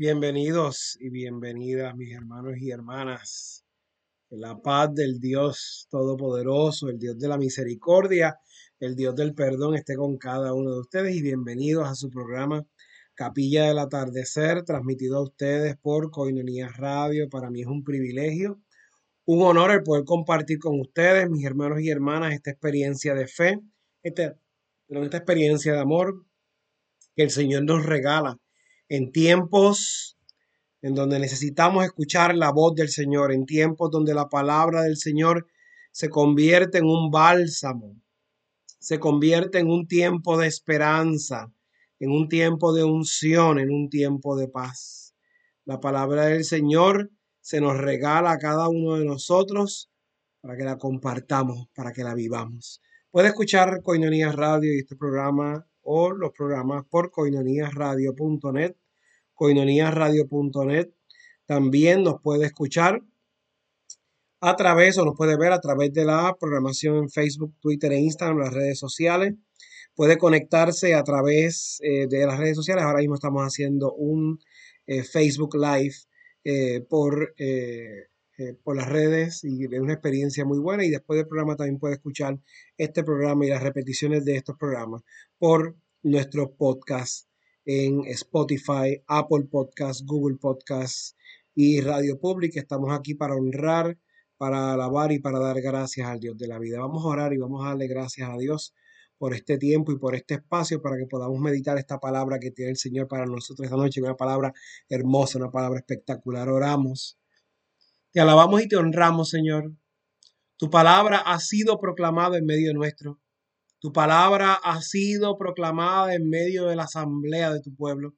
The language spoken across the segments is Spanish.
Bienvenidos y bienvenidas mis hermanos y hermanas. La paz del Dios Todopoderoso, el Dios de la misericordia, el Dios del perdón esté con cada uno de ustedes y bienvenidos a su programa Capilla del Atardecer, transmitido a ustedes por Coinonía Radio. Para mí es un privilegio, un honor el poder compartir con ustedes, mis hermanos y hermanas, esta experiencia de fe, esta, esta experiencia de amor que el Señor nos regala en tiempos en donde necesitamos escuchar la voz del Señor, en tiempos donde la palabra del Señor se convierte en un bálsamo, se convierte en un tiempo de esperanza, en un tiempo de unción, en un tiempo de paz. La palabra del Señor se nos regala a cada uno de nosotros para que la compartamos, para que la vivamos. Puede escuchar Coinonía Radio y este programa o los programas por coinoniasradio.net, coinoniasradio.net. También nos puede escuchar a través o nos puede ver a través de la programación en Facebook, Twitter e Instagram, las redes sociales. Puede conectarse a través eh, de las redes sociales. Ahora mismo estamos haciendo un eh, Facebook Live eh, por eh, por las redes y es una experiencia muy buena. Y después del programa también puede escuchar este programa y las repeticiones de estos programas por nuestro podcast en Spotify, Apple Podcasts, Google Podcasts y Radio Public. Estamos aquí para honrar, para alabar y para dar gracias al Dios de la vida. Vamos a orar y vamos a darle gracias a Dios por este tiempo y por este espacio para que podamos meditar esta palabra que tiene el Señor para nosotros esta noche, una palabra hermosa, una palabra espectacular. Oramos. Te alabamos y te honramos, Señor. Tu palabra ha sido proclamada en medio nuestro. Tu palabra ha sido proclamada en medio de la asamblea de tu pueblo.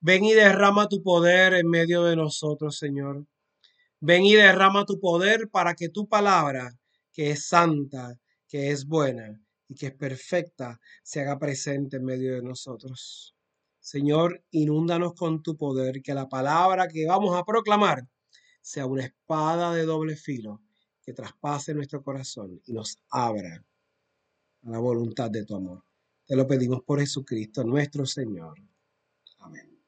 Ven y derrama tu poder en medio de nosotros, Señor. Ven y derrama tu poder para que tu palabra, que es santa, que es buena y que es perfecta, se haga presente en medio de nosotros. Señor, inúndanos con tu poder, que la palabra que vamos a proclamar sea una espada de doble filo que traspase nuestro corazón y nos abra a la voluntad de tu amor. Te lo pedimos por Jesucristo, nuestro Señor. Amén.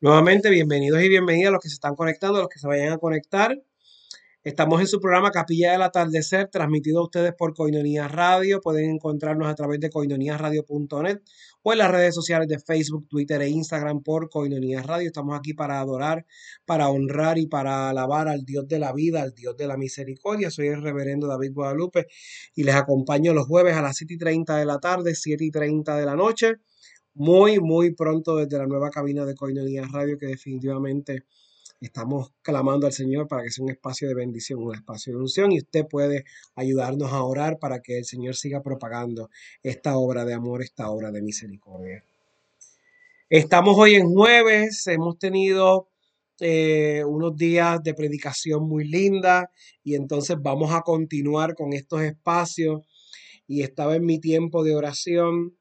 Nuevamente, bienvenidos y bienvenidas a los que se están conectando, a los que se vayan a conectar. Estamos en su programa Capilla del Atardecer, transmitido a ustedes por Coinonía Radio. Pueden encontrarnos a través de coinoniasradio.net o en las redes sociales de Facebook, Twitter e Instagram por Coinonía Radio. Estamos aquí para adorar, para honrar y para alabar al Dios de la vida, al Dios de la misericordia. Soy el reverendo David Guadalupe y les acompaño los jueves a las 7 y 30 de la tarde, 7 y 30 de la noche. Muy, muy pronto desde la nueva cabina de Coinonía Radio que definitivamente Estamos clamando al Señor para que sea un espacio de bendición, un espacio de unción y usted puede ayudarnos a orar para que el Señor siga propagando esta obra de amor, esta obra de misericordia. Estamos hoy en jueves, hemos tenido eh, unos días de predicación muy linda y entonces vamos a continuar con estos espacios y estaba en mi tiempo de oración,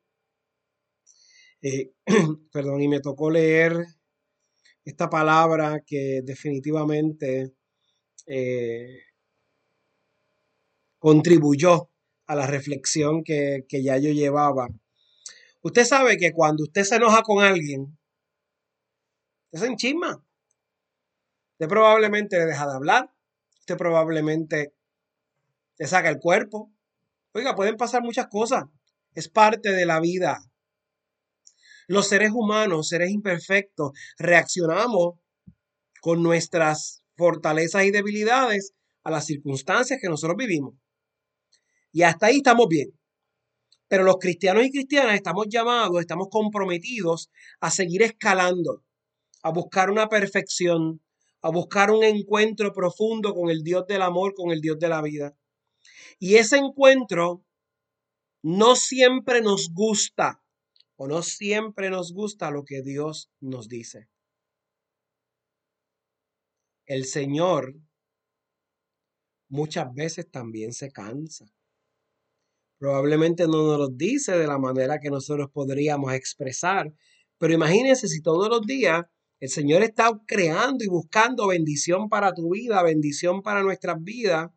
eh, perdón, y me tocó leer esta palabra que definitivamente eh, contribuyó a la reflexión que, que ya yo llevaba. Usted sabe que cuando usted se enoja con alguien, usted se enchisma. Usted probablemente le deja de hablar. Usted probablemente le saca el cuerpo. Oiga, pueden pasar muchas cosas. Es parte de la vida. Los seres humanos, seres imperfectos, reaccionamos con nuestras fortalezas y debilidades a las circunstancias que nosotros vivimos. Y hasta ahí estamos bien. Pero los cristianos y cristianas estamos llamados, estamos comprometidos a seguir escalando, a buscar una perfección, a buscar un encuentro profundo con el Dios del amor, con el Dios de la vida. Y ese encuentro no siempre nos gusta o no siempre nos gusta lo que Dios nos dice. El Señor muchas veces también se cansa. Probablemente no nos lo dice de la manera que nosotros podríamos expresar, pero imagínense si todos los días el Señor está creando y buscando bendición para tu vida, bendición para nuestras vidas.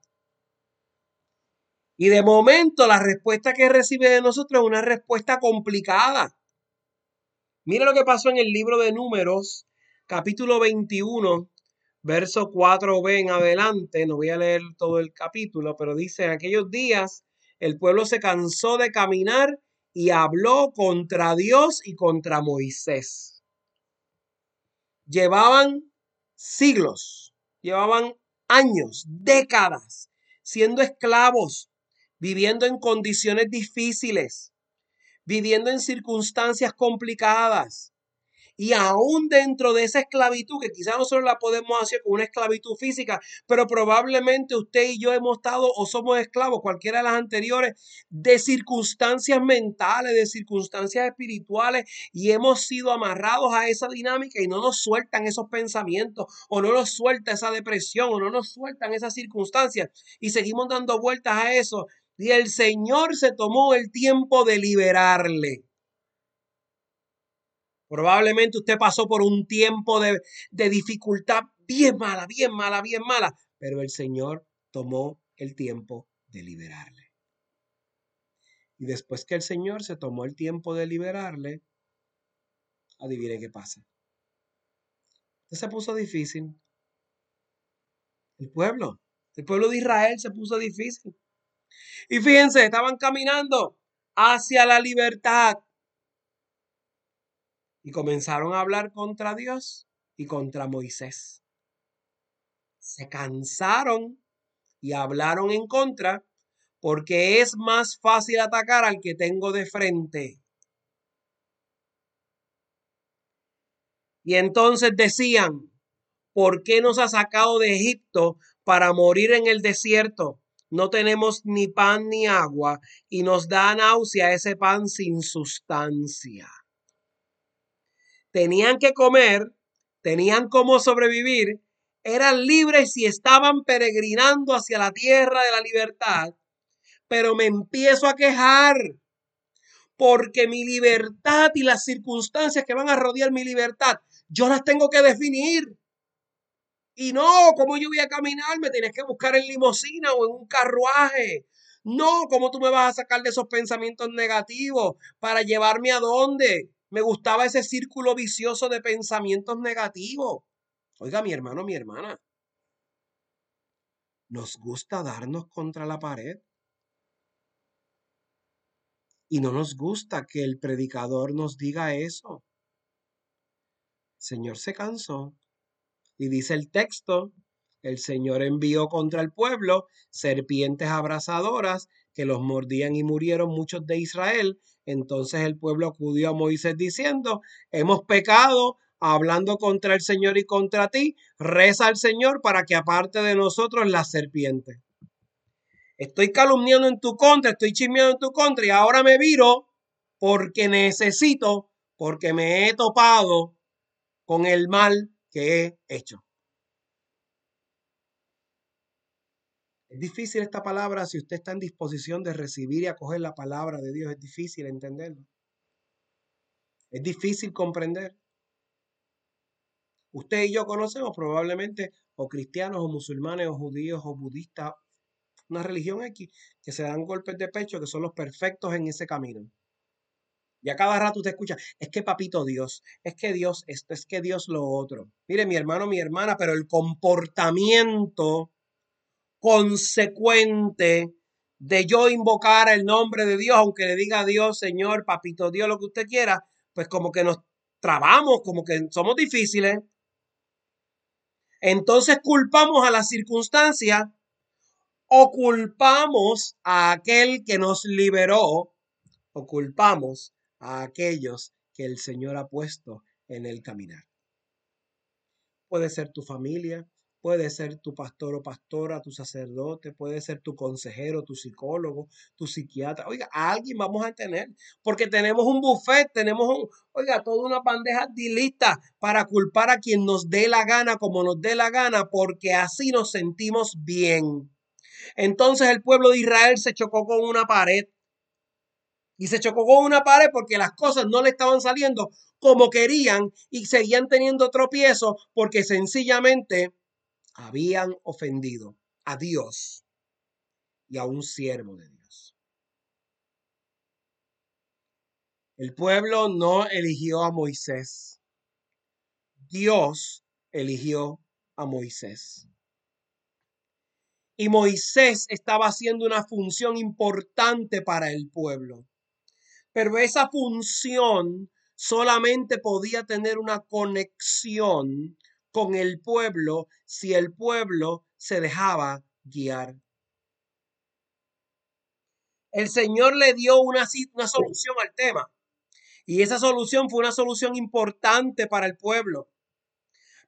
Y de momento la respuesta que recibe de nosotros es una respuesta complicada. Mira lo que pasó en el libro de Números, capítulo 21, verso 4b en adelante. No voy a leer todo el capítulo, pero dice, en aquellos días el pueblo se cansó de caminar y habló contra Dios y contra Moisés. Llevaban siglos, llevaban años, décadas, siendo esclavos, viviendo en condiciones difíciles, viviendo en circunstancias complicadas. Y aún dentro de esa esclavitud, que quizás nosotros la podemos hacer con una esclavitud física, pero probablemente usted y yo hemos estado o somos esclavos, cualquiera de las anteriores, de circunstancias mentales, de circunstancias espirituales, y hemos sido amarrados a esa dinámica y no nos sueltan esos pensamientos, o no nos suelta esa depresión, o no nos sueltan esas circunstancias, y seguimos dando vueltas a eso. Y el Señor se tomó el tiempo de liberarle. Probablemente usted pasó por un tiempo de, de dificultad bien mala, bien mala, bien mala, pero el Señor tomó el tiempo de liberarle. Y después que el Señor se tomó el tiempo de liberarle, adivine qué pasa. se puso difícil. El pueblo, el pueblo de Israel se puso difícil. Y fíjense, estaban caminando hacia la libertad y comenzaron a hablar contra Dios y contra Moisés. Se cansaron y hablaron en contra porque es más fácil atacar al que tengo de frente. Y entonces decían, ¿por qué nos ha sacado de Egipto para morir en el desierto? No tenemos ni pan ni agua y nos da náusea ese pan sin sustancia tenían que comer, tenían cómo sobrevivir, eran libres y estaban peregrinando hacia la tierra de la libertad, pero me empiezo a quejar porque mi libertad y las circunstancias que van a rodear mi libertad, yo las tengo que definir. Y no, ¿cómo yo voy a caminar? Me tienes que buscar en limosina o en un carruaje. No, ¿cómo tú me vas a sacar de esos pensamientos negativos para llevarme a dónde? Me gustaba ese círculo vicioso de pensamientos negativos. Oiga, mi hermano, mi hermana. Nos gusta darnos contra la pared. Y no nos gusta que el predicador nos diga eso. Señor se cansó. Y dice el texto, el Señor envió contra el pueblo serpientes abrasadoras que los mordían y murieron muchos de Israel. Entonces el pueblo acudió a Moisés diciendo, hemos pecado hablando contra el Señor y contra ti, reza al Señor para que aparte de nosotros la serpiente. Estoy calumniando en tu contra, estoy chismeando en tu contra y ahora me viro porque necesito, porque me he topado con el mal que he hecho. Es difícil esta palabra si usted está en disposición de recibir y acoger la palabra de Dios. Es difícil entenderlo. Es difícil comprender. Usted y yo conocemos probablemente o cristianos o musulmanes o judíos o budistas, una religión X, que se dan golpes de pecho, que son los perfectos en ese camino. Y a cada rato usted escucha, es que papito Dios, es que Dios esto, es que Dios lo otro. Mire, mi hermano, mi hermana, pero el comportamiento consecuente de yo invocar el nombre de Dios, aunque le diga a Dios, Señor, papito Dios, lo que usted quiera, pues como que nos trabamos, como que somos difíciles. Entonces culpamos a la circunstancia o culpamos a aquel que nos liberó o culpamos a aquellos que el Señor ha puesto en el caminar. Puede ser tu familia, Puede ser tu pastor o pastora, tu sacerdote, puede ser tu consejero, tu psicólogo, tu psiquiatra. Oiga, alguien vamos a tener, porque tenemos un buffet, tenemos, un, oiga, toda una bandeja lista para culpar a quien nos dé la gana, como nos dé la gana, porque así nos sentimos bien. Entonces el pueblo de Israel se chocó con una pared. Y se chocó con una pared porque las cosas no le estaban saliendo como querían y seguían teniendo tropiezo porque sencillamente habían ofendido a Dios y a un siervo de Dios. El pueblo no eligió a Moisés. Dios eligió a Moisés. Y Moisés estaba haciendo una función importante para el pueblo. Pero esa función solamente podía tener una conexión con el pueblo si el pueblo se dejaba guiar. El Señor le dio una, una solución al tema. Y esa solución fue una solución importante para el pueblo.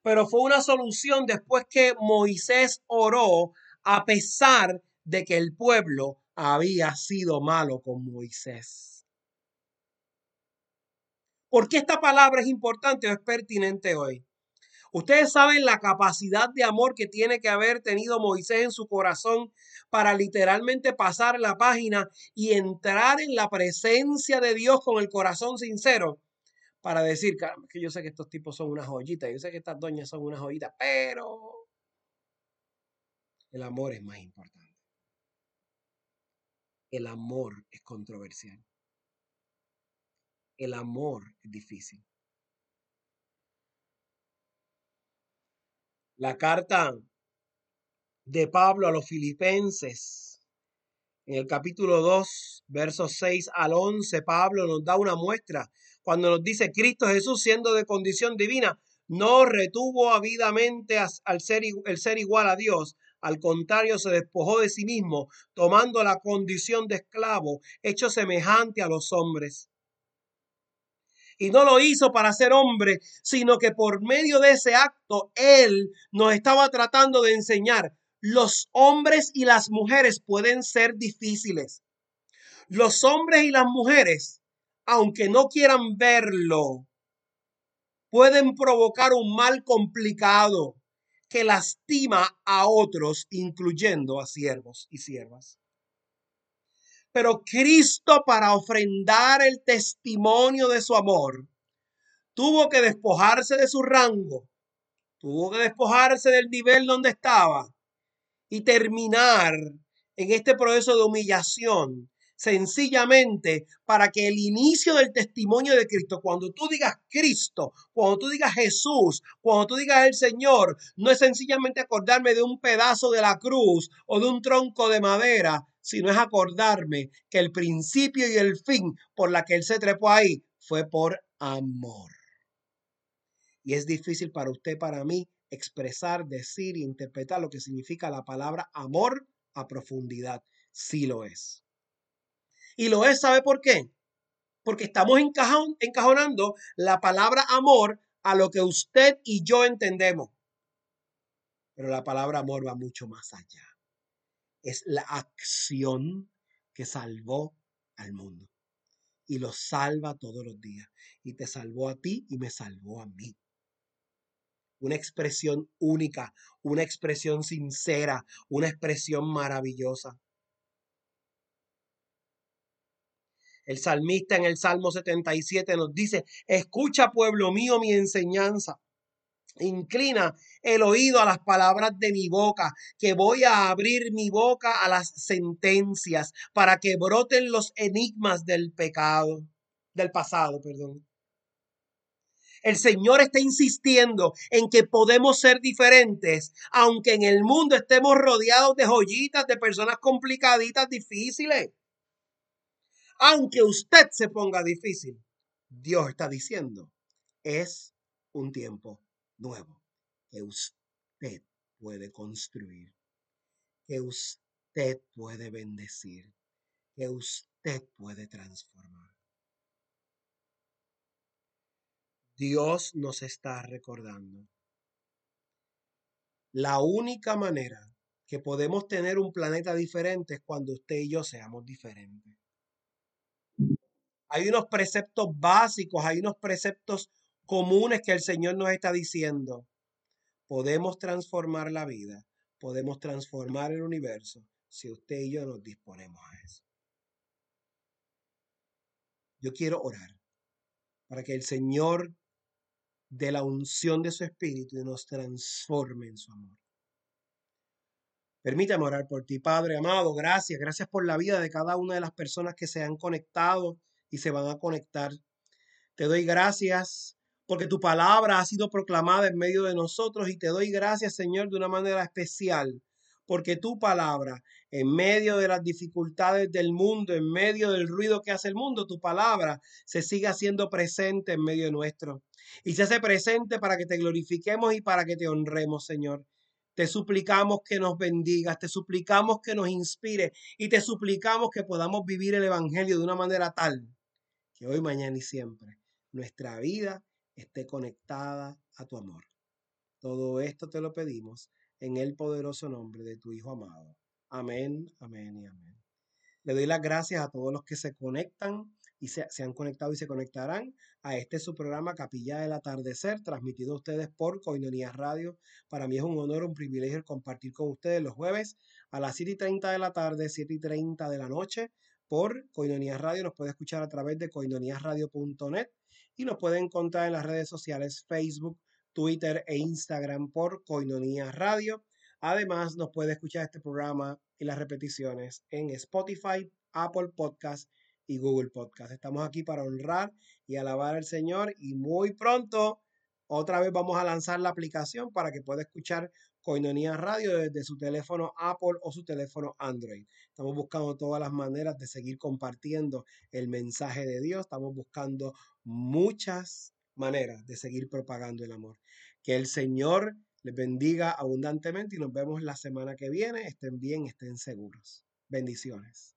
Pero fue una solución después que Moisés oró a pesar de que el pueblo había sido malo con Moisés. ¿Por qué esta palabra es importante o es pertinente hoy? Ustedes saben la capacidad de amor que tiene que haber tenido Moisés en su corazón para literalmente pasar la página y entrar en la presencia de Dios con el corazón sincero para decir, que yo sé que estos tipos son unas joyitas, yo sé que estas doñas son unas joyitas, pero el amor es más importante. El amor es controversial. El amor es difícil. La carta de Pablo a los filipenses, en el capítulo 2, versos 6 al 11, Pablo nos da una muestra cuando nos dice Cristo Jesús siendo de condición divina, no retuvo avidamente al ser, el ser igual a Dios, al contrario, se despojó de sí mismo, tomando la condición de esclavo, hecho semejante a los hombres y no lo hizo para ser hombre, sino que por medio de ese acto Él nos estaba tratando de enseñar. Los hombres y las mujeres pueden ser difíciles. Los hombres y las mujeres, aunque no quieran verlo, pueden provocar un mal complicado que lastima a otros, incluyendo a siervos y siervas. Pero Cristo para ofrendar el testimonio de su amor, tuvo que despojarse de su rango, tuvo que despojarse del nivel donde estaba y terminar en este proceso de humillación sencillamente para que el inicio del testimonio de Cristo, cuando tú digas Cristo, cuando tú digas Jesús, cuando tú digas el Señor, no es sencillamente acordarme de un pedazo de la cruz o de un tronco de madera, sino es acordarme que el principio y el fin por la que Él se trepó ahí fue por amor. Y es difícil para usted, para mí, expresar, decir, interpretar lo que significa la palabra amor a profundidad. Sí lo es. Y lo es, ¿sabe por qué? Porque estamos encajonando la palabra amor a lo que usted y yo entendemos. Pero la palabra amor va mucho más allá. Es la acción que salvó al mundo. Y lo salva todos los días. Y te salvó a ti y me salvó a mí. Una expresión única, una expresión sincera, una expresión maravillosa. El salmista en el Salmo 77 nos dice, escucha pueblo mío mi enseñanza. Inclina el oído a las palabras de mi boca, que voy a abrir mi boca a las sentencias para que broten los enigmas del pecado, del pasado, perdón. El Señor está insistiendo en que podemos ser diferentes, aunque en el mundo estemos rodeados de joyitas, de personas complicaditas, difíciles aunque usted se ponga difícil, Dios está diciendo, es un tiempo nuevo que usted puede construir, que usted puede bendecir, que usted puede transformar. Dios nos está recordando. La única manera que podemos tener un planeta diferente es cuando usted y yo seamos diferentes. Hay unos preceptos básicos, hay unos preceptos comunes que el Señor nos está diciendo. Podemos transformar la vida, podemos transformar el universo si usted y yo nos disponemos a eso. Yo quiero orar para que el Señor de la unción de su espíritu nos transforme en su amor. Permítame orar por ti, Padre amado. Gracias, gracias por la vida de cada una de las personas que se han conectado y se van a conectar. Te doy gracias porque tu palabra ha sido proclamada en medio de nosotros y te doy gracias, Señor, de una manera especial porque tu palabra, en medio de las dificultades del mundo, en medio del ruido que hace el mundo, tu palabra se sigue haciendo presente en medio nuestro. Y se hace presente para que te glorifiquemos y para que te honremos, Señor. Te suplicamos que nos bendigas, te suplicamos que nos inspire y te suplicamos que podamos vivir el Evangelio de una manera tal que hoy, mañana y siempre nuestra vida esté conectada a tu amor. Todo esto te lo pedimos en el poderoso nombre de tu Hijo amado. Amén, amén y amén. Le doy las gracias a todos los que se conectan y se, han conectado y se conectarán a este su programa Capilla del Atardecer, transmitido a ustedes por Coinonía Radio. Para mí es un honor, un privilegio compartir con ustedes los jueves a las 7 y 30 de la tarde, 7 y 30 de la noche por Coinonía Radio. Nos puede escuchar a través de coinoniasradio.net y nos puede encontrar en las redes sociales Facebook, Twitter e Instagram por Coinonía Radio. Además, nos puede escuchar este programa y las repeticiones en Spotify, Apple Podcast y Google Podcast. Estamos aquí para honrar y alabar al Señor y muy pronto otra vez vamos a lanzar la aplicación para que pueda escuchar Coinonía Radio desde su teléfono Apple o su teléfono Android. Estamos buscando todas las maneras de seguir compartiendo el mensaje de Dios. Estamos buscando muchas manera de seguir propagando el amor. Que el Señor les bendiga abundantemente y nos vemos la semana que viene. Estén bien, estén seguros. Bendiciones.